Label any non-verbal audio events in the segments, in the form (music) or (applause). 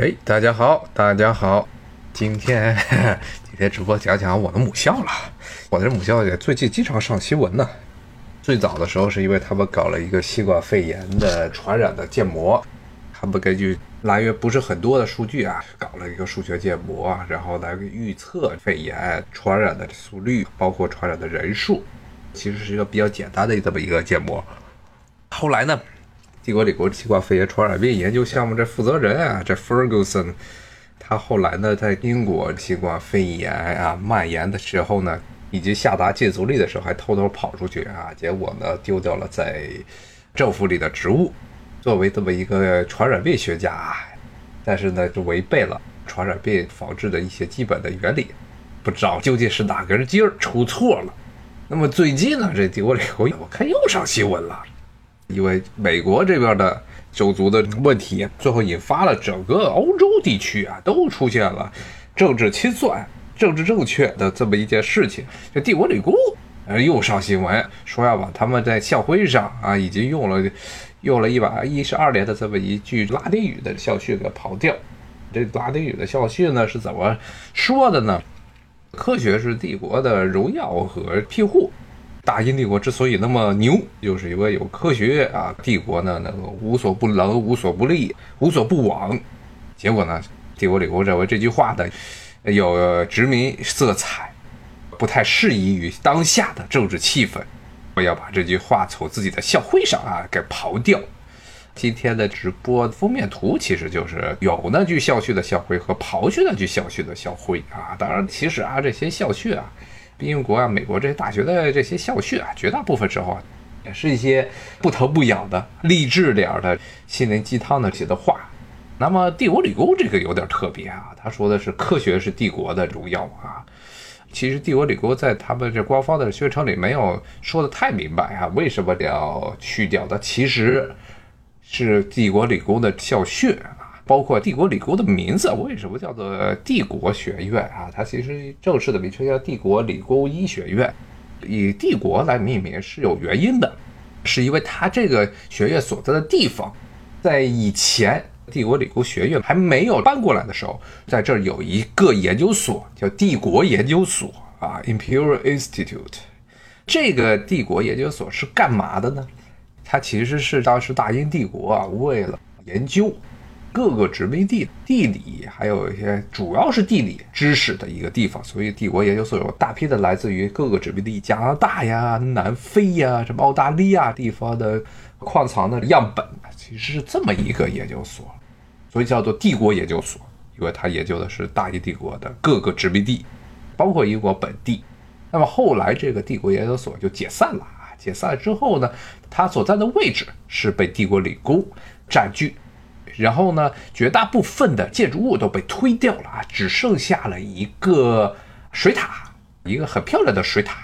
哎，大家好，大家好，今天 (laughs) 今天直播讲讲我的母校了。我的母校也最近经常上新闻呢。最早的时候是因为他们搞了一个新冠肺炎的传染的建模，他们根据来源不是很多的数据啊，搞了一个数学建模，然后来预测肺炎传染的速率，包括传染的人数，其实是一个比较简单的这么一个建模。后来呢，帝国理工新冠肺炎传染病研究项目这负责人啊，这 Ferguson，他后来呢在英国新冠肺炎啊蔓延的时候呢。以及下达禁足令的时候，还偷偷跑出去啊！结果呢，丢掉了在政府里的职务。作为这么一个传染病学家，但是呢，就违背了传染病防治的一些基本的原理。不知道究竟是哪根筋儿出错了。那么最近呢，这帝国理工我看又上新闻了，因为美国这边的种族的问题，最后引发了整个欧洲地区啊，都出现了政治清算。政治正确的这么一件事情，这帝国理工呃又上新闻说要把他们在校徽上啊已经用了 (laughs) 用了一百一十二年的这么一句拉丁语的校训给刨掉。这拉丁语的校训呢是怎么说的呢？科学是帝国的荣耀和庇护。大英帝国之所以那么牛，就是因为有科学啊。帝国呢能够无所不能、无所不利、无所不往。结果呢，帝国理工认为这句话的。有殖民色彩，不太适宜于当下的政治气氛。我要把这句话从自己的校徽上啊给刨掉。今天的直播封面图其实就是有那句校训的校徽和刨去那句校训的校徽啊。当然，其实啊这些校训啊，英国啊、美国这些大学的这些校训啊，绝大部分时候啊，也是一些不疼不痒的励志点儿的心灵鸡汤的写的话。那么帝国理工这个有点特别啊，他说的是科学是帝国的荣耀啊。其实帝国理工在他们这官方的宣称里没有说的太明白啊，为什么要去掉的？其实是帝国理工的校训，包括帝国理工的名字为什么叫做帝国学院啊？它其实正式的名称叫帝国理工医学院，以帝国来命名是有原因的，是因为它这个学院所在的地方在以前。帝国理工学院还没有搬过来的时候，在这儿有一个研究所，叫帝国研究所啊，Imperial Institute。这个帝国研究所是干嘛的呢？它其实是当时大英帝国啊，为了研究各个殖民地地理，还有一些主要是地理知识的一个地方。所以，帝国研究所有大批的来自于各个殖民地，加拿大呀、南非呀、什么澳大利亚地方的矿藏的样本，其实是这么一个研究所。所以叫做帝国研究所，因为它研究的是大英帝国的各个殖民地，包括英国本地。那么后来这个帝国研究所就解散了啊，解散了之后呢，它所在的位置是被帝国理工占据，然后呢，绝大部分的建筑物都被推掉了啊，只剩下了一个水塔，一个很漂亮的水塔。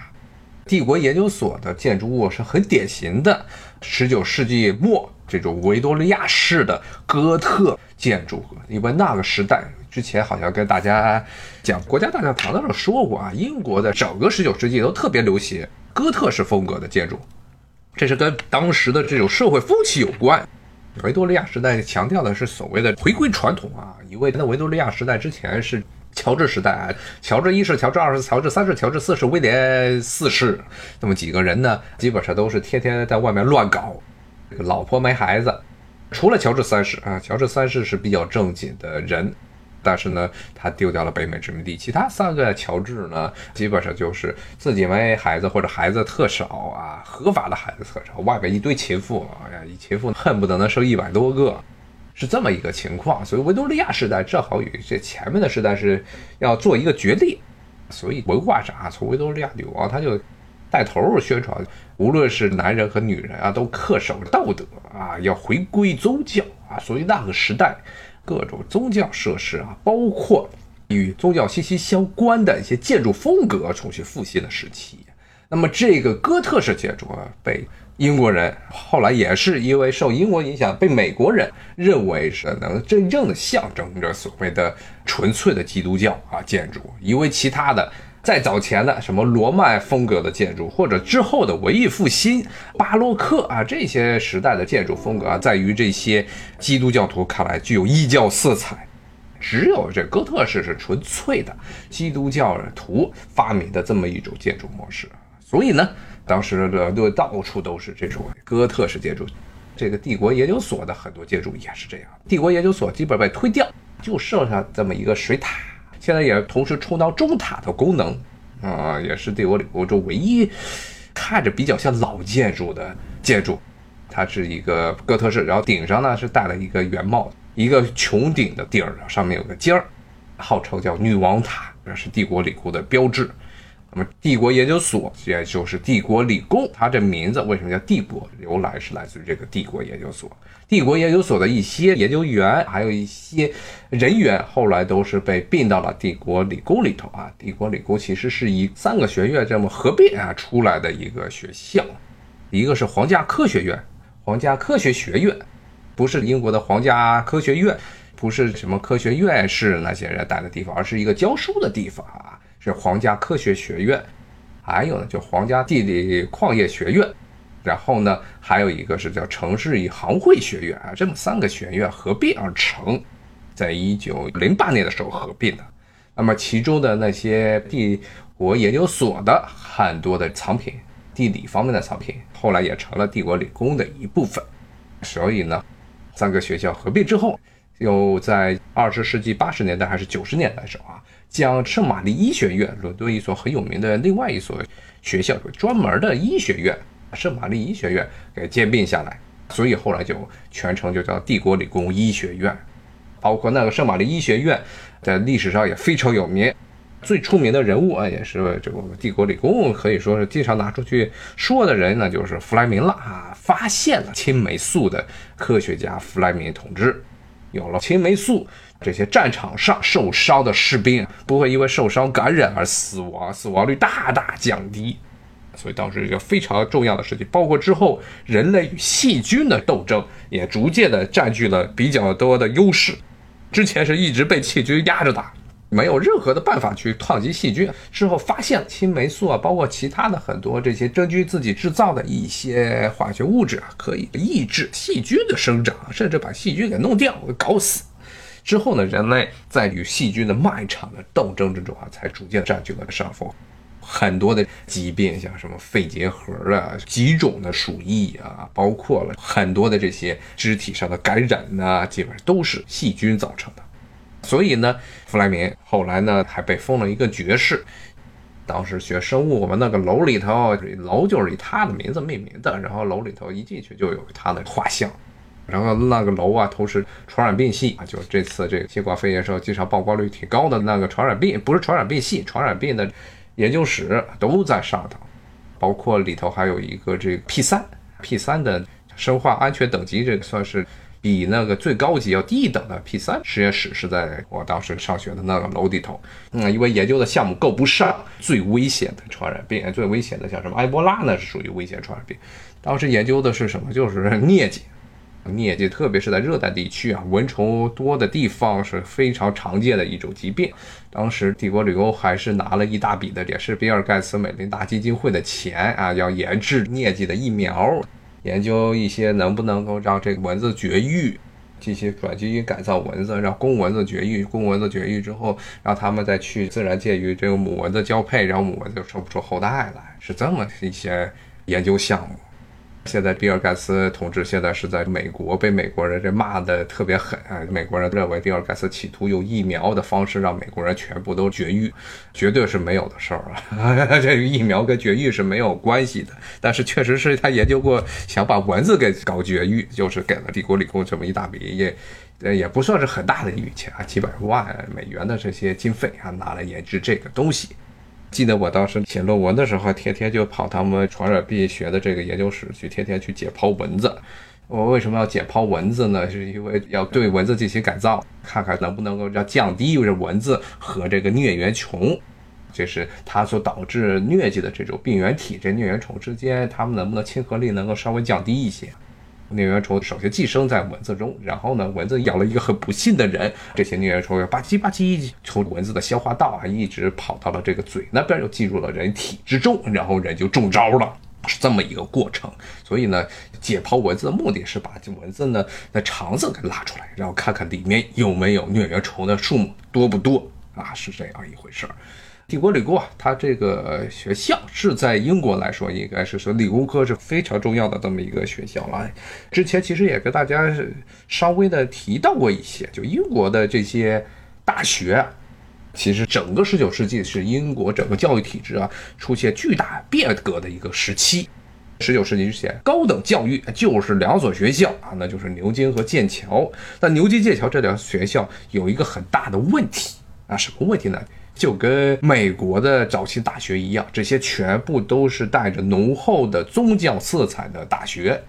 帝国研究所的建筑物是很典型的十九世纪末这种维多利亚式的哥特。建筑，因为那个时代之前好像跟大家讲国家大教堂的时候说过啊，英国的整个十九世纪都特别流行哥特式风格的建筑，这是跟当时的这种社会风气有关。维多利亚时代强调的是所谓的回归传统啊，因为在维多利亚时代之前是乔治时代啊，乔治一世、乔治二世、乔治三世、乔治四世、威廉四世，那么几个人呢，基本上都是天天在外面乱搞，老婆没孩子。除了乔治三世啊，乔治三世是比较正经的人，但是呢，他丢掉了北美殖民地。其他三个乔治呢，基本上就是自己没孩子或者孩子特少啊，合法的孩子特少，外面一堆情妇，哎呀，一情妇恨不得能生一百多个，是这么一个情况。所以维多利亚时代正好与这前面的时代是要做一个决裂，所以文化上啊，从维多利亚女王他就。带头宣传，无论是男人和女人啊，都恪守道德啊，要回归宗教啊。所以那个时代，各种宗教设施啊，包括与宗教息息相关的一些建筑风格重新复兴的时期。那么这个哥特式建筑啊，被英国人后来也是因为受英国影响，被美国人认为是能真正的象征着所谓的纯粹的基督教啊建筑，因为其他的。再早前的什么罗曼风格的建筑，或者之后的文艺复兴、巴洛克啊，这些时代的建筑风格啊，在于这些基督教徒看来具有异教色彩，只有这哥特式是纯粹的基督教徒发明的这么一种建筑模式。所以呢，当时的对到处都是这种哥特式建筑。这个帝国研究所的很多建筑也是这样。帝国研究所基本被推掉，就剩下这么一个水塔。现在也同时充当中塔的功能啊，也是帝国里欧洲唯一看着比较像老建筑的建筑。它是一个哥特式，然后顶上呢是带了一个圆帽，一个穹顶的顶儿上面有个尖儿，号称叫女王塔，那是帝国里国的标志。那么帝国研究所也就是帝国理工，它这名字为什么叫帝国？由来是来自于这个帝国研究所。帝国研究所的一些研究员，还有一些人员，后来都是被并到了帝国理工里头啊。帝国理工其实是以三个学院这么合并啊出来的一个学校，一个是皇家科学院。皇家科学学院不是英国的皇家科学院，不是什么科学院士那些人待的地方，而是一个教书的地方啊，是皇家科学学院。还有呢，就皇家地理矿业学院，然后呢，还有一个是叫城市与行会学院啊，这么三个学院合并而成，在一九零八年的时候合并的。那么其中的那些帝国研究所的很多的藏品。地理方面的藏品，后来也成了帝国理工的一部分。所以呢，三个学校合并之后，又在二十世纪八十年代还是九十年代的时候啊，将圣玛丽医学院，伦敦一所很有名的另外一所学校，专门的医学院——圣玛丽医学院给兼并下来。所以后来就全称就叫帝国理工医学院。包括那个圣玛丽医学院在历史上也非常有名。最出名的人物啊，也是这个帝国理工可以说是经常拿出去说的人，那就是弗莱明了啊！发现了青霉素的科学家弗莱明同志，有了青霉素，这些战场上受伤的士兵不会因为受伤感染而死亡，死亡率大大降低。所以当时一个非常重要的事情，包括之后人类与细菌的斗争也逐渐的占据了比较多的优势。之前是一直被细菌压着打。没有任何的办法去抗击细菌。之后发现青霉素啊，包括其他的很多这些真菌自己制造的一些化学物质啊，可以抑制细菌的生长，甚至把细菌给弄掉、搞死。之后呢，人类在与细菌的漫长的斗争之中啊，才逐渐占据了上风。很多的疾病，像什么肺结核啊、几种的鼠疫啊，包括了很多的这些肢体上的感染呐，基本上都是细菌造成的。所以呢，弗莱明后来呢还被封了一个爵士。当时学生物，我们那个楼里头，楼就是以他的名字命名的。然后楼里头一进去就有他的画像。然后那个楼啊，都是传染病系啊，就这次这个新冠肺炎时候经常曝光率挺高的那个传染病，不是传染病系，传染病的研究室都在上头。包括里头还有一个这个 P 三 P 三的生化安全等级，这个算是。比那个最高级要低一等的 P 三实验室是在我当时上学的那个楼里头。嗯，因为研究的项目够不上最危险的传染病，最危险的像什么埃博拉呢，是属于危险传染病。当时研究的是什么？就是 (laughs) 疟疾。疟疾特别是在热带地区啊，蚊虫多的地方是非常常见的一种疾病。当时帝国旅游还是拿了一大笔的，也是比尔盖茨、美林达基金会的钱啊，要研制疟疾的疫苗。研究一些能不能够让这个蚊子绝育，进行转基因改造蚊子，让公蚊子绝育。公蚊子绝育之后，让他们再去自然界与这个母蚊子交配，然后母蚊子就生不出后代来，是这么一些研究项目。现在比尔盖茨同志现在是在美国，被美国人这骂的特别狠啊！美国人认为比尔盖茨企图用疫苗的方式让美国人全部都绝育，绝对是没有的事儿啊！(laughs) 这个疫苗跟绝育是没有关系的，但是确实是他研究过，想把蚊子给搞绝育，就是给了帝国理工这么一大笔，也也不算是很大的一笔钱啊，几百万美元的这些经费啊，拿来研制这个东西。记得我当时写论文的时候，天天就跑他们传染病学的这个研究室去，天天去解剖蚊子。我为什么要解剖蚊子呢？是因为要对蚊子进行改造，看看能不能够要降低这蚊子和这个疟原虫，就是它所导致疟疾的这种病原体，这疟原虫之间，它们能不能亲和力能够稍微降低一些？疟原虫首先寄生在蚊子中，然后呢，蚊子咬了一个很不幸的人，这些疟原虫又吧唧吧唧从蚊子的消化道啊，一直跑到了这个嘴那边，又进入了人体之中，然后人就中招了。是这么一个过程。所以呢，解剖蚊子的目的是把这蚊子呢的肠子给拉出来，然后看看里面有没有疟原虫的数目多不多啊，是这样一回事儿。帝国理工啊，它这个学校是在英国来说，应该是说理工科是非常重要的这么一个学校了。之前其实也跟大家稍微的提到过一些，就英国的这些大学，其实整个十九世纪是英国整个教育体制啊出现巨大变革的一个时期。十九世纪之前，高等教育就是两所学校啊，那就是牛津和剑桥。但牛津、剑桥这两学校有一个很大的问题啊，什么问题呢？就跟美国的早期大学一样，这些全部都是带着浓厚的宗教色彩的大学，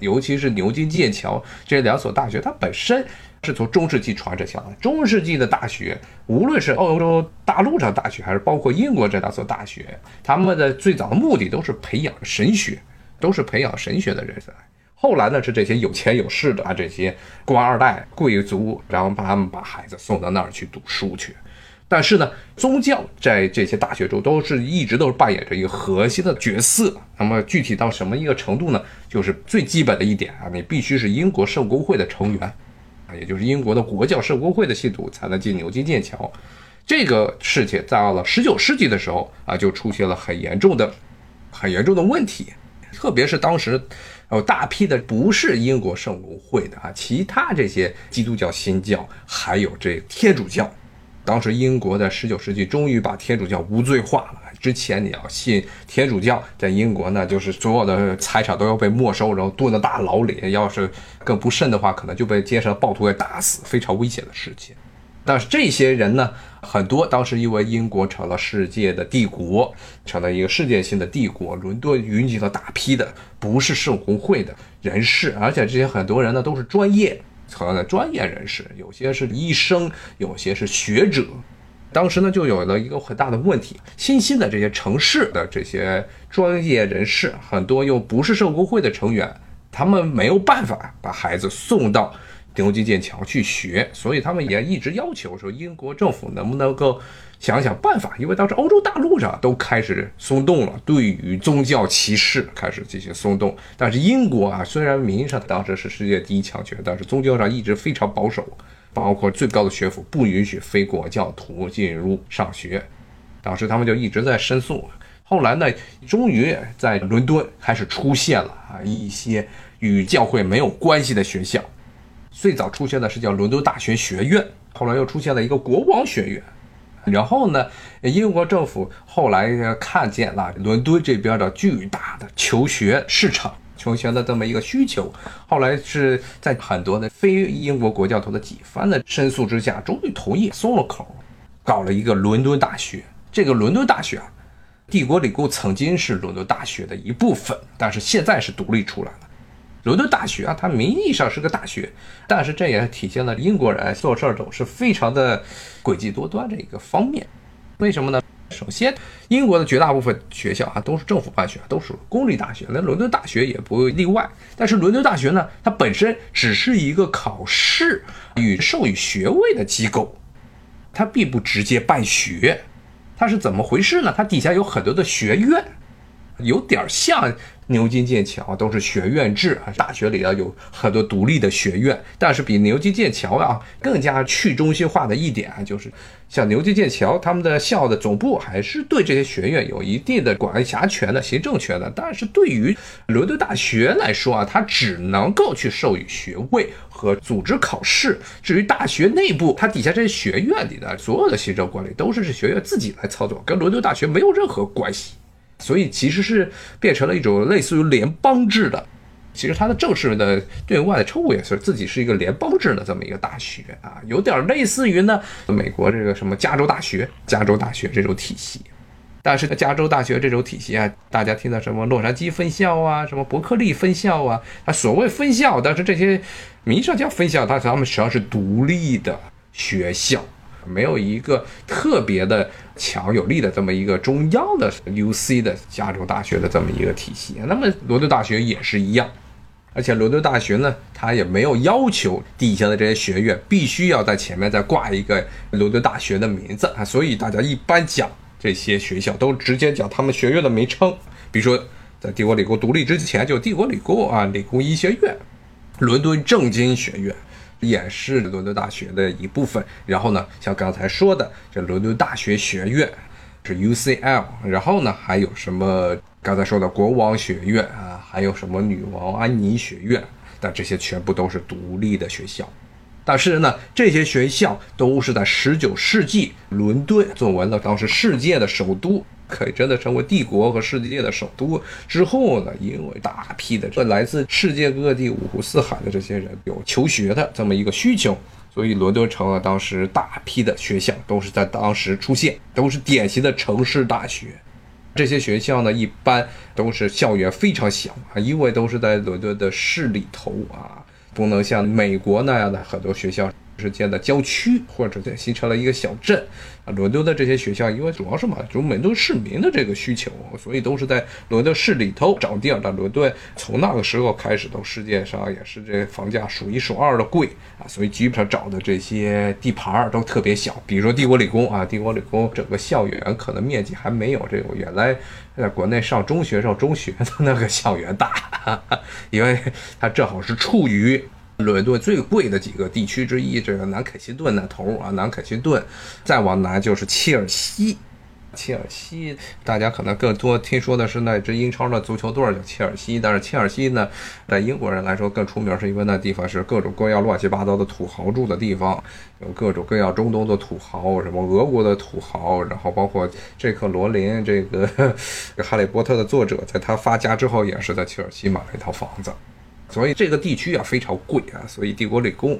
尤其是牛津、剑桥这两所大学，它本身是从中世纪传承下来。中世纪的大学，无论是欧洲大陆上大学，还是包括英国这两所大学，他们的最早的目的都是培养神学，都是培养神学的人才。后来呢，是这些有钱有势的啊，这些官二代、贵族，然后把他们把孩子送到那儿去读书去。但是呢，宗教在这些大学中都是一直都是扮演着一个核心的角色。那么具体到什么一个程度呢？就是最基本的一点啊，你必须是英国圣公会的成员啊，也就是英国的国教圣公会的信徒才能进牛津、剑桥。这个事情到了十九世纪的时候啊，就出现了很严重的、很严重的问题。特别是当时有大批的不是英国圣公会的啊，其他这些基督教新教，还有这天主教。当时英国在十九世纪终于把天主教无罪化了。之前你要信天主教，在英国呢，就是所有的财产都要被没收，然后蹲在大牢里。要是更不慎的话，可能就被街上的暴徒给打死，非常危险的事情。但是这些人呢，很多当时因为英国成了世界的帝国，成了一个世界性的帝国，伦敦云集了大批的不是圣公会的人士，而且这些很多人呢都是专业。的专业人士，有些是医生，有些是学者。当时呢，就有了一个很大的问题：新兴的这些城市的这些专业人士，很多又不是圣公会的成员，他们没有办法把孩子送到牛津、剑桥去学，所以他们也一直要求说，英国政府能不能够。想想办法，因为当时欧洲大陆上都开始松动了，对于宗教歧视开始进行松动。但是英国啊，虽然名义上当时是世界第一强权，但是宗教上一直非常保守，包括最高的学府不允许非国教徒进入上学。当时他们就一直在申诉。后来呢，终于在伦敦开始出现了啊一些与教会没有关系的学校。最早出现的是叫伦敦大学学院，后来又出现了一个国王学院。然后呢，英国政府后来看见了伦敦这边的巨大的求学市场、求学的这么一个需求，后来是在很多的非英国国教徒的几番的申诉之下，终于同意松了口，搞了一个伦敦大学。这个伦敦大学啊，帝国理工曾经是伦敦大学的一部分，但是现在是独立出来了。伦敦大学啊，它名义上是个大学，但是这也体现了英国人做事儿总是非常的诡计多端这一个方面。为什么呢？首先，英国的绝大部分学校啊都是政府办学，都是公立大学，那伦敦大学也不例外。但是伦敦大学呢，它本身只是一个考试与授予学位的机构，它并不直接办学。它是怎么回事呢？它底下有很多的学院，有点像。牛津、剑桥都是学院制啊，大学里啊有很多独立的学院，但是比牛津、剑桥啊更加去中心化的一点啊，就是像牛津、剑桥他们的校的总部还是对这些学院有一定的管辖权的行政权的，但是对于伦敦大学来说啊，它只能够去授予学位和组织考试，至于大学内部，它底下这些学院里的所有的行政管理都是这学院自己来操作，跟伦敦大学没有任何关系。所以其实是变成了一种类似于联邦制的，其实它的正式的对外的称呼也是自己是一个联邦制的这么一个大学啊，有点类似于呢美国这个什么加州大学、加州大学这种体系。但是加州大学这种体系啊，大家听到什么洛杉矶分校啊，什么伯克利分校啊，啊所谓分校，但是这些名义上叫分校，它他们实际上是独立的学校。没有一个特别的强有力的这么一个中央的 U C 的加州大学的这么一个体系，那么伦敦大学也是一样，而且伦敦大学呢，它也没有要求底下的这些学院必须要在前面再挂一个伦敦大学的名字啊，所以大家一般讲这些学校都直接讲他们学院的名称，比如说在帝国理工独立之前，就帝国理工啊，理工医学院，伦敦政经学院，也是伦敦大学的一部分。然后呢，像刚才说的，这伦敦大学学院是 UCL，然后呢，还有什么刚才说的国王学院啊，还有什么女王安妮学院，但这些全部都是独立的学校。但是呢，这些学校都是在19世纪伦敦作为了当时世界的首都。可以真的成为帝国和世界的首都之后呢？因为大批的这来自世界各地五湖四海的这些人有求学的这么一个需求，所以伦敦成了当时大批的学校都是在当时出现，都是典型的城市大学。这些学校呢，一般都是校园非常小啊，因为都是在伦敦的市里头啊，不能像美国那样的很多学校。之间的郊区，或者在形成了一个小镇啊。伦敦的这些学校，因为主要是满足伦敦市民的这个需求，所以都是在伦敦市里头找地儿。但伦敦从那个时候开始，都世界上也是这房价数一数二的贵啊，所以基本上找的这些地盘儿都特别小。比如说帝国理工啊，帝国理工整个校园可能面积还没有这个原来在国内上中学上中学的那个校园大，(laughs) 因为它正好是处于。伦敦最贵的几个地区之一，这个南肯辛顿那头啊，南肯辛顿，再往南就是切尔西。切尔西，大家可能更多听说的是那支英超的足球队叫切尔西，但是切尔西呢，在英国人来说更出名，是因为那地方是各种各样乱七八糟的土豪住的地方，有各种各样中东的土豪，什么俄国的土豪，然后包括这克罗琳，这个 (laughs)《哈利波特》的作者，在他发家之后，也是在切尔西买了一套房子。所以这个地区啊非常贵啊，所以帝国理工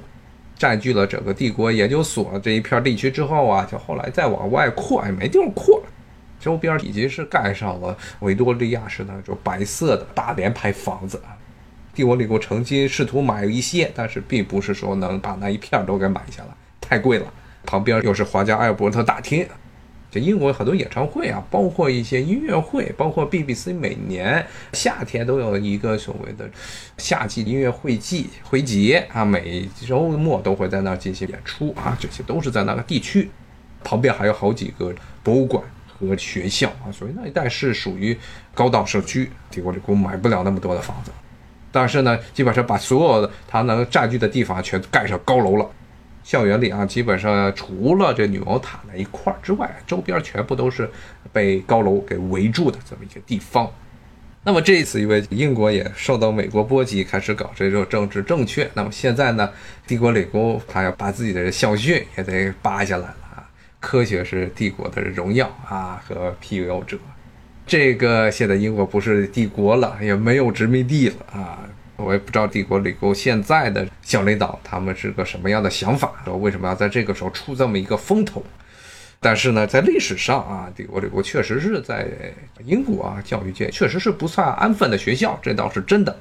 占据了整个帝国研究所这一片地区之后啊，就后来再往外扩也没地方扩，周边已经是盖上了维多利亚式那种白色的大连排房子啊。帝国理工曾经试图买一些，但是并不是说能把那一片都给买下来，太贵了。旁边又是皇家艾伯特大厅。就英国很多演唱会啊，包括一些音乐会，包括 BBC 每年夏天都有一个所谓的夏季音乐会季会节啊，每周末都会在那儿进行演出啊，这些都是在那个地区。旁边还有好几个博物馆和学校啊，所以那一带是属于高档社区。帝国理工买不了那么多的房子，但是呢，基本上把所有的它能占据的地方全盖上高楼了。校园里啊，基本上除了这女王塔那一块之外，周边全部都是被高楼给围住的这么一个地方。那么这一次，因为英国也受到美国波及，开始搞这种政治正确。那么现在呢，帝国理工他要把自己的校训也得扒下来了啊！科学是帝国的荣耀啊和庇佑者。这个现在英国不是帝国了，也没有殖民地了啊。我也不知道帝国理工现在的小领导他们是个什么样的想法，说为什么要在这个时候出这么一个风头？但是呢，在历史上啊，帝国理工确实是在英国啊教育界确实是不算安分的学校，这倒是真的。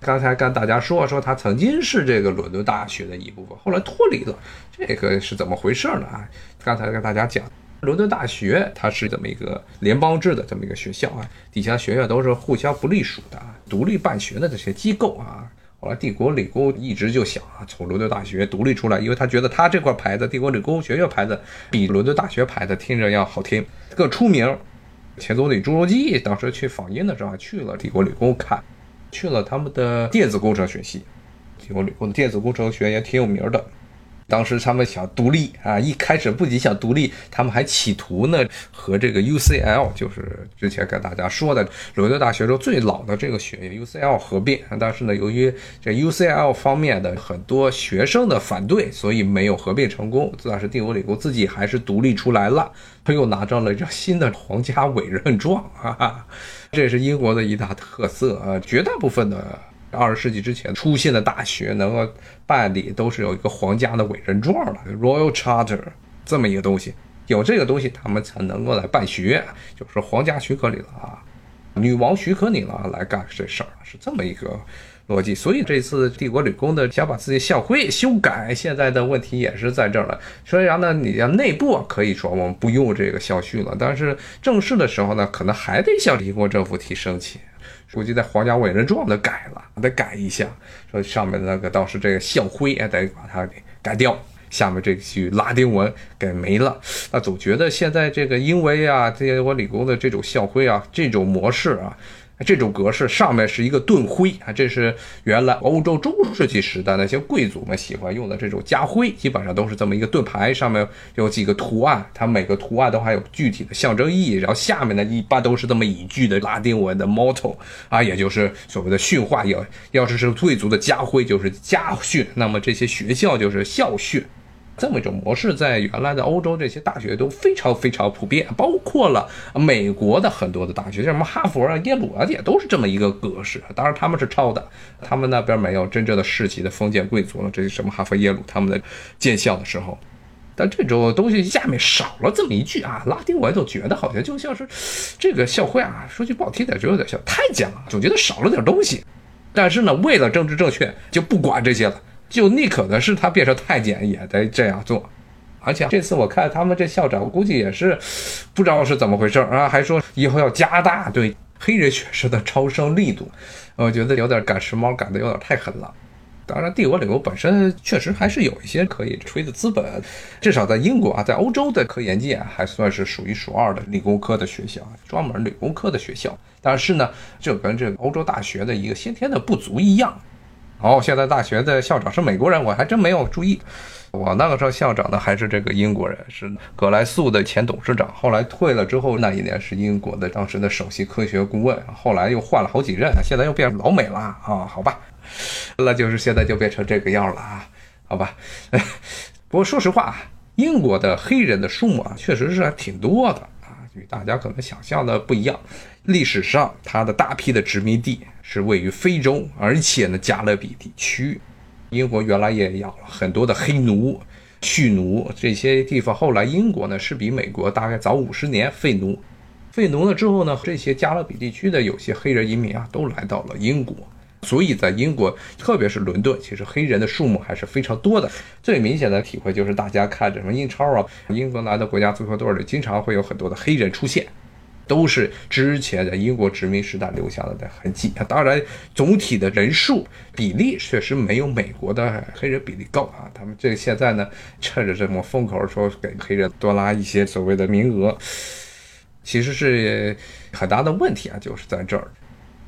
刚才跟大家说说，他曾经是这个伦敦大学的一部分，后来脱离了，这个是怎么回事呢？啊，刚才跟大家讲。伦敦大学它是这么一个联邦制的这么一个学校啊，底下学院都是互相不隶属的，独立办学的这些机构啊。后来帝国理工一直就想啊，从伦敦大学独立出来，因为他觉得他这块牌子，帝国理工学院牌子比伦敦大学牌子听着要好听，更出名。前总理朱镕基当时去访英的时候，去了帝国理工看，去了他们的电子工程学系，帝国理工的电子工程学也挺有名的。当时他们想独立啊，一开始不仅想独立，他们还企图呢和这个 UCL，就是之前跟大家说的伦敦大学中最老的这个学院 UCL 合并。但是呢，由于这 UCL 方面的很多学生的反对，所以没有合并成功。但是帝国理工自己还是独立出来了，他又拿到了这新的皇家委任状啊，这是英国的一大特色啊，绝大部分的。二十世纪之前出现的大学能够办理，都是有一个皇家的委任状的 （Royal Charter） 这么一个东西，有这个东西，他们才能够来办学，就是皇家许可你了啊，女王许可你了来干这事儿，是这么一个逻辑。所以这次帝国理工的想把自己校徽修改，现在的问题也是在这儿了。虽然呢，你要内部可以说我们不用这个校训了，但是正式的时候呢，可能还得向英国政府提申请。估计在皇家委任状的改了，得改一下。说上面那个当时这个校徽，也得把它给改掉。下面这句拉丁文给没了。那总觉得现在这个因为啊，这些我理工的这种校徽啊，这种模式啊，这种格式上面是一个盾徽啊，这是原来欧洲中世纪时代那些贵族们喜欢用的这种家徽，基本上都是这么一个盾牌，上面有几个图案，它每个图案都还有具体的象征意义。然后下面呢，一般都是这么一句的拉丁文的 motto 啊，也就是所谓的训话。要要是是贵族的家徽，就是家训；那么这些学校就是校训。这么一种模式，在原来的欧洲这些大学都非常非常普遍，包括了美国的很多的大学，像什么哈佛啊、耶鲁啊，也都是这么一个格式。当然他们是抄的，他们那边没有真正的世袭的封建贵族了。这是什么哈佛、耶鲁他们的建校的时候，但这种东西下面少了这么一句啊，拉丁文就觉得好像就像是这个校徽啊，说句不好听点，就有点像太监了，总觉得少了点东西。但是呢，为了政治正确，就不管这些了。就宁可的是他变成太监也得这样做，而且这次我看他们这校长估计也是不知道是怎么回事啊，还说以后要加大对黑人学生的招生力度，我觉得有点赶时髦，赶得有点太狠了。当然，帝国理工本身确实还是有一些可以吹的资本，至少在英国啊，在欧洲的科研界还算是数一数二的理工科的学校，专门理工科的学校。但是呢，就跟这个欧洲大学的一个先天的不足一样。哦，现在大学的校长是美国人，我还真没有注意。我那个时候校长呢还是这个英国人，是葛莱素的前董事长。后来退了之后，那一年是英国的当时的首席科学顾问。后来又换了好几任，现在又变老美了啊？好吧，那就是现在就变成这个样了啊？好吧。(laughs) 不过说实话啊，英国的黑人的数目啊，确实是还挺多的啊，与大家可能想象的不一样。历史上，它的大批的殖民地是位于非洲，而且呢，加勒比地区，英国原来也养了很多的黑奴、蓄奴这些地方。后来，英国呢是比美国大概早五十年废奴，废奴了之后呢，这些加勒比地区的有些黑人移民啊，都来到了英国。所以在英国，特别是伦敦，其实黑人的数目还是非常多的。最明显的体会就是大家看什么英超啊，英格兰的国家足球队里经常会有很多的黑人出现。都是之前的英国殖民时代留下来的痕迹啊！当然，总体的人数比例确实没有美国的黑人比例高啊。他们这现在呢，趁着这么风口说给黑人多拉一些所谓的名额，其实是很大的问题啊，就是在这儿。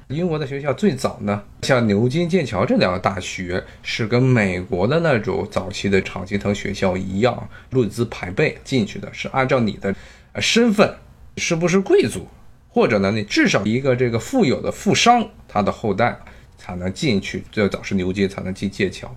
英国的学校最早呢，像牛津、剑桥这两个大学是跟美国的那种早期的常青藤学校一样，论资排辈进去的，是按照你的身份。是不是贵族，或者呢？你至少一个这个富有的富商，他的后代才能进去。最早是牛津才能进剑桥。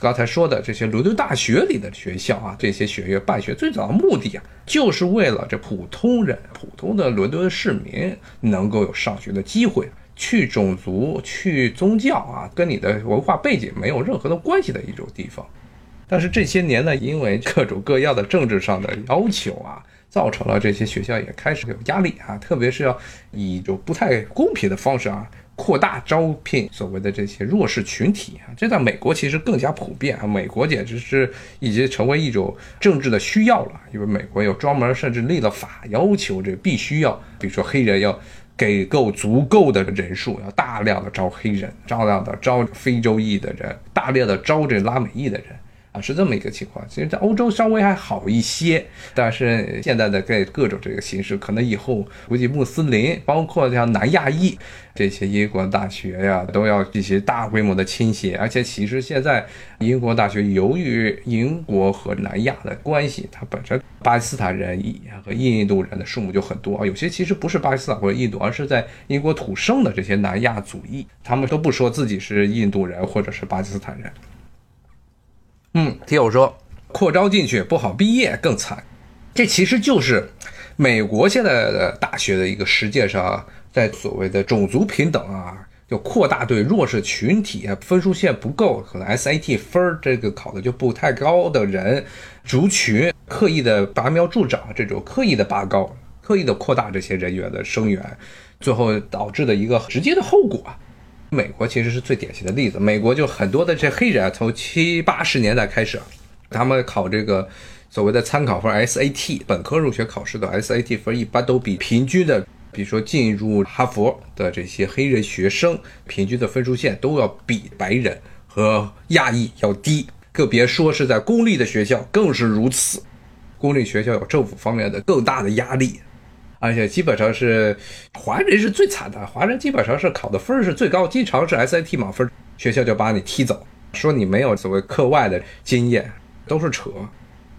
刚才说的这些伦敦大学里的学校啊，这些学院办学最早的目的啊，就是为了这普通人、普通的伦敦市民能够有上学的机会，去种族、去宗教啊，跟你的文化背景没有任何的关系的一种地方。但是这些年呢，因为各种各样的政治上的要求啊。造成了这些学校也开始有压力啊，特别是要以一种不太公平的方式啊，扩大招聘所谓的这些弱势群体啊，这在美国其实更加普遍啊，美国简直是已经成为一种政治的需要了，因为美国有专门甚至立了法，要求这必须要，比如说黑人要给够足够的人数，要大量的招黑人，大量的招非洲裔的人，大量的招这拉美裔的人。啊，是这么一个情况。其实，在欧洲稍微还好一些，但是现在的各各种这个形势，可能以后估计穆斯林，包括像南亚裔这些英国大学呀，都要进行大规模的倾斜。而且，其实现在英国大学由于英国和南亚的关系，它本身巴基斯坦人和印度人的数目就很多啊。有些其实不是巴基斯坦或者印度，而是在英国土生的这些南亚族裔，他们都不说自己是印度人或者是巴基斯坦人。嗯，听友说扩招进去不好毕业更惨，这其实就是美国现在的大学的一个实践上，在所谓的种族平等啊，就扩大对弱势群体啊，分数线不够，可能 SAT 分儿这个考的就不太高的人族群，刻意的拔苗助长，这种刻意的拔高，刻意的扩大这些人员的生源，最后导致的一个直接的后果。美国其实是最典型的例子。美国就很多的这黑人啊，从七八十年代开始，他们考这个所谓的参考分 SAT，本科入学考试的 SAT 分一般都比平均的，比如说进入哈佛的这些黑人学生平均的分数线都要比白人和亚裔要低，更别说是在公立的学校更是如此。公立学校有政府方面的更大的压力。而且基本上是华人是最惨的，华人基本上是考的分是最高，经常是 SAT 满分，学校就把你踢走，说你没有所谓课外的经验，都是扯，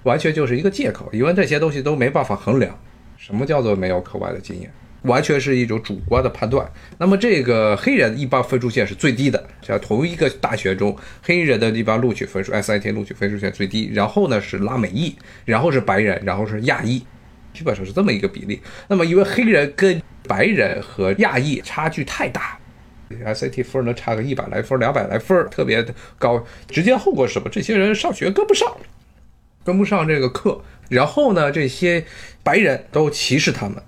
完全就是一个借口，因为这些东西都没办法衡量。什么叫做没有课外的经验？完全是一种主观的判断。那么这个黑人一般分数线是最低的，像同一个大学中，黑人的一般录取分数 SAT 录取分数线最低，然后呢是拉美裔，然后是白人，然后是亚裔。基本上是这么一个比例。那么，因为黑人跟白人和亚裔差距太大，SAT 分能差个一百来分、两百来分，特别高。直接后果是什么？这些人上学跟不上，跟不上这个课。然后呢，这些白人都歧视他们，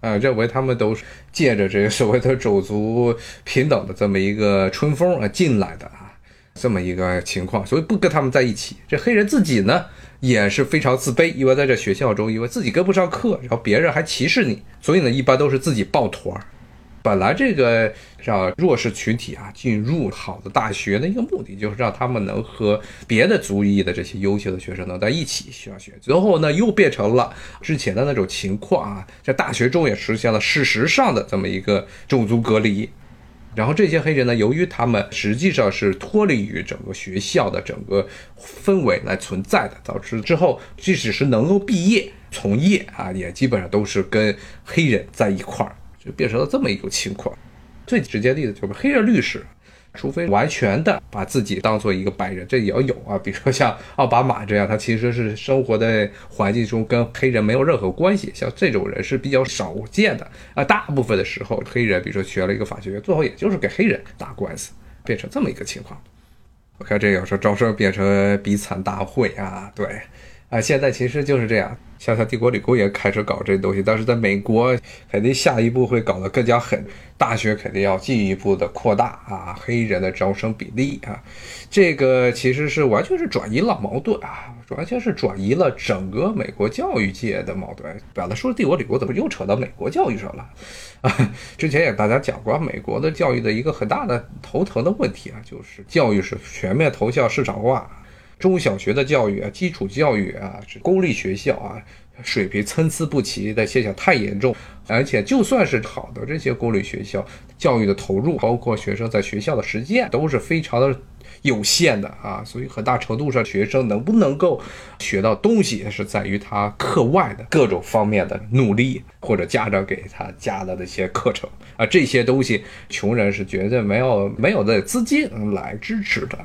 啊，认为他们都是借着这个所谓的种族平等的这么一个春风啊进来的啊，这么一个情况，所以不跟他们在一起。这黑人自己呢？也是非常自卑，因为在这学校中，因为自己跟不上课，然后别人还歧视你，所以呢，一般都是自己抱团儿。本来这个让弱势群体啊进入好的大学的一个目的，就是让他们能和别的族裔的这些优秀的学生能在一起上学。最后呢，又变成了之前的那种情况啊，在大学中也实现了事实上的这么一个种族隔离。然后这些黑人呢，由于他们实际上是脱离于整个学校的整个氛围来存在的，导致之后即使是能够毕业从业啊，也基本上都是跟黑人在一块儿，就变成了这么一个情况。最直接的例子就是黑人律师。除非完全的把自己当做一个白人，这也要有啊。(laughs) 比如说像奥巴马这样，他其实是生活在环境中跟黑人没有任何关系，像这种人是比较少见的啊。大部分的时候，黑人比如说学了一个法学院，最后也就是给黑人打官司，变成这么一个情况。我看这有时候招生变成比惨大会啊，对。啊，现在其实就是这样，像像帝国理工也开始搞这东西，但是在美国肯定下一步会搞得更加狠，大学肯定要进一步的扩大啊，黑人的招生比例啊，这个其实是完全是转移了矛盾啊，完全是转移了整个美国教育界的矛盾。表达说帝国理工怎么又扯到美国教育上了啊？(laughs) 之前也大家讲过，美国的教育的一个很大的头疼的问题啊，就是教育是全面投向市场化。中小学的教育啊，基础教育啊，是公立学校啊，水平参差不齐的现象太严重。而且就算是好的这些公立学校，教育的投入，包括学生在学校的实践，都是非常的有限的啊。所以很大程度上，学生能不能够学到东西，是在于他课外的各种方面的努力，或者家长给他加的那些课程啊，这些东西，穷人是绝对没有没有的资金来支持的。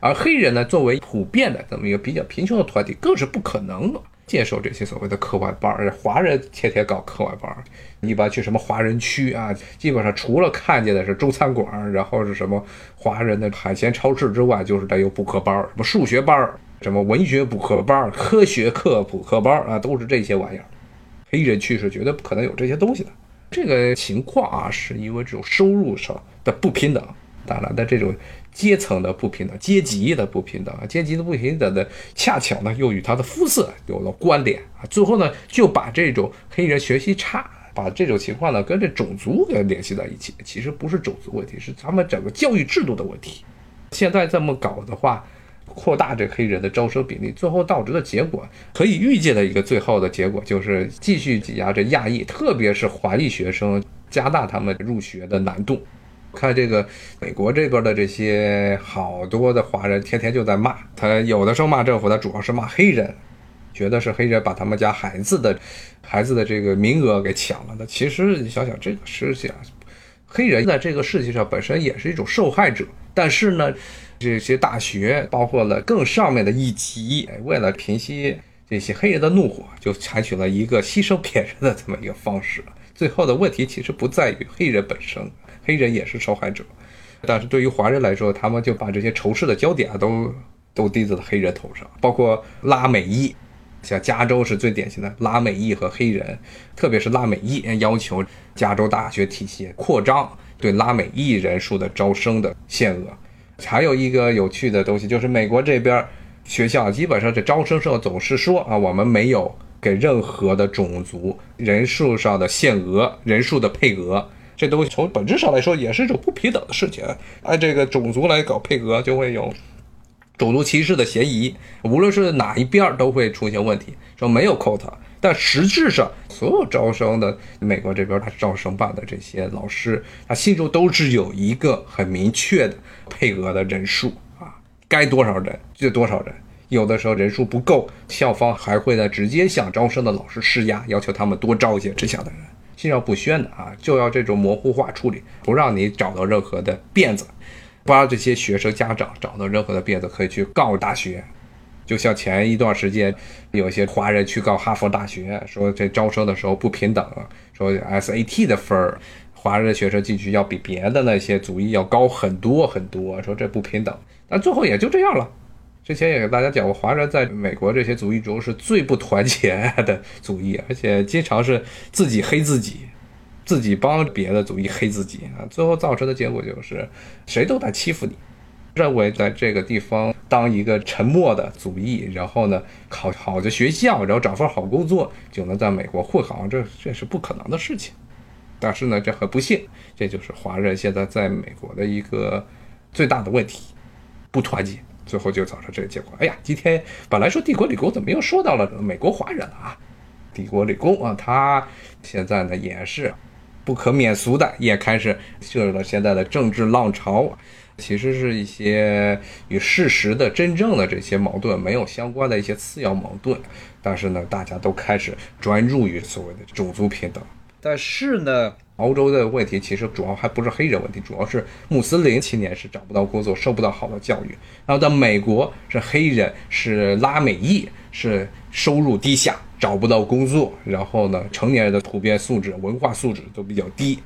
而黑人呢，作为普遍的这么一个比较贫穷的团体，更是不可能接受这些所谓的课外班儿。华人天天搞课外班儿，一般去什么华人区啊，基本上除了看见的是中餐馆，然后是什么华人的海鲜超市之外，就是得有补课班儿，什么数学班儿，什么文学补课班儿，科学课补课班儿啊，都是这些玩意儿。黑人去是绝对不可能有这些东西的。这个情况啊，是因为这种收入上的不平等带来的这种。阶层的不平等，阶级的不平等啊，阶级的不平等的，恰巧呢又与他的肤色有了关联啊。最后呢就把这种黑人学习差，把这种情况呢跟这种族给联系在一起。其实不是种族问题，是他们整个教育制度的问题。现在这么搞的话，扩大这黑人的招生比例，最后导致的结果，可以预见的一个最后的结果就是继续挤压这亚裔，特别是华裔学生，加大他们入学的难度。看这个美国这边的这些好多的华人，天天就在骂他，有的时候骂政府，他主要是骂黑人，觉得是黑人把他们家孩子的孩子的这个名额给抢了的。其实你想想，这个事情，黑人在这个世界上本身也是一种受害者。但是呢，这些大学包括了更上面的一级，为了平息这些黑人的怒火，就采取了一个牺牲别人的这么一个方式。最后的问题其实不在于黑人本身。黑人也是受害者，但是对于华人来说，他们就把这些仇视的焦点啊都都滴在了黑人头上，包括拉美裔，像加州是最典型的拉美裔和黑人，特别是拉美裔要求加州大学体系扩张对拉美裔人数的招生的限额。还有一个有趣的东西就是美国这边学校基本上这招生时候总是说啊，我们没有给任何的种族人数上的限额，人数的配额。这东西从本质上来说也是一种不平等的事情，按这个种族来搞配额就会有种族歧视的嫌疑，无论是哪一边都会出现问题。说没有 quota，但实质上，所有招生的美国这边他招生办的这些老师，他心中都是有一个很明确的配额的人数啊，该多少人就多少人。有的时候人数不够，校方还会呢直接向招生的老师施压，要求他们多招一些这样的人。心照不宣的啊，就要这种模糊化处理，不让你找到任何的辫子，不让这些学生家长找到任何的辫子可以去告大学。就像前一段时间，有些华人去告哈佛大学，说这招生的时候不平等，说 SAT 的分儿，华人的学生进去要比别的那些族裔要高很多很多，说这不平等。但最后也就这样了。之前也给大家讲过，华人在美国这些族裔中是最不团结 (laughs) 的族裔，而且经常是自己黑自己，自己帮别的族裔黑自己啊。最后造成的结果就是，谁都在欺负你，认为在这个地方当一个沉默的族裔，然后呢考好的学校，然后找份好工作，就能在美国混好，这这是不可能的事情。但是呢，这很不幸，这就是华人现在在美国的一个最大的问题，不团结。最后就造成这个结果。哎呀，今天本来说帝国理工，怎么又说到了美国华人了啊？帝国理工啊，他现在呢也是不可免俗的，也开始进入了现在的政治浪潮。其实是一些与事实的真正的这些矛盾没有相关的一些次要矛盾，但是呢，大家都开始专注于所谓的种族平等。但是呢？欧洲的问题其实主要还不是黑人问题，主要是穆斯林青年是找不到工作，受不到好的教育。然后在美国是黑人，是拉美裔，是收入低下，找不到工作。然后呢，成年人的普遍素质、文化素质都比较低。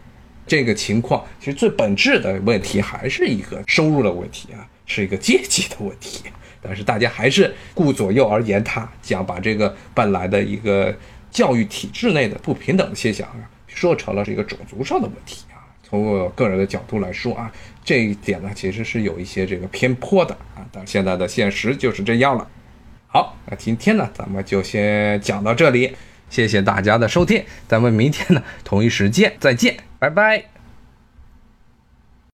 这个情况其实最本质的问题还是一个收入的问题啊，是一个阶级的问题。但是大家还是顾左右而言他，想把这个本来的一个教育体制内的不平等现象啊。说成了是一个种族上的问题啊，从我个人的角度来说啊，这一点呢其实是有一些这个偏颇的啊，但现在的现实就是这样了。好，那今天呢咱们就先讲到这里，谢谢大家的收听，咱们明天呢同一时间再见，拜拜。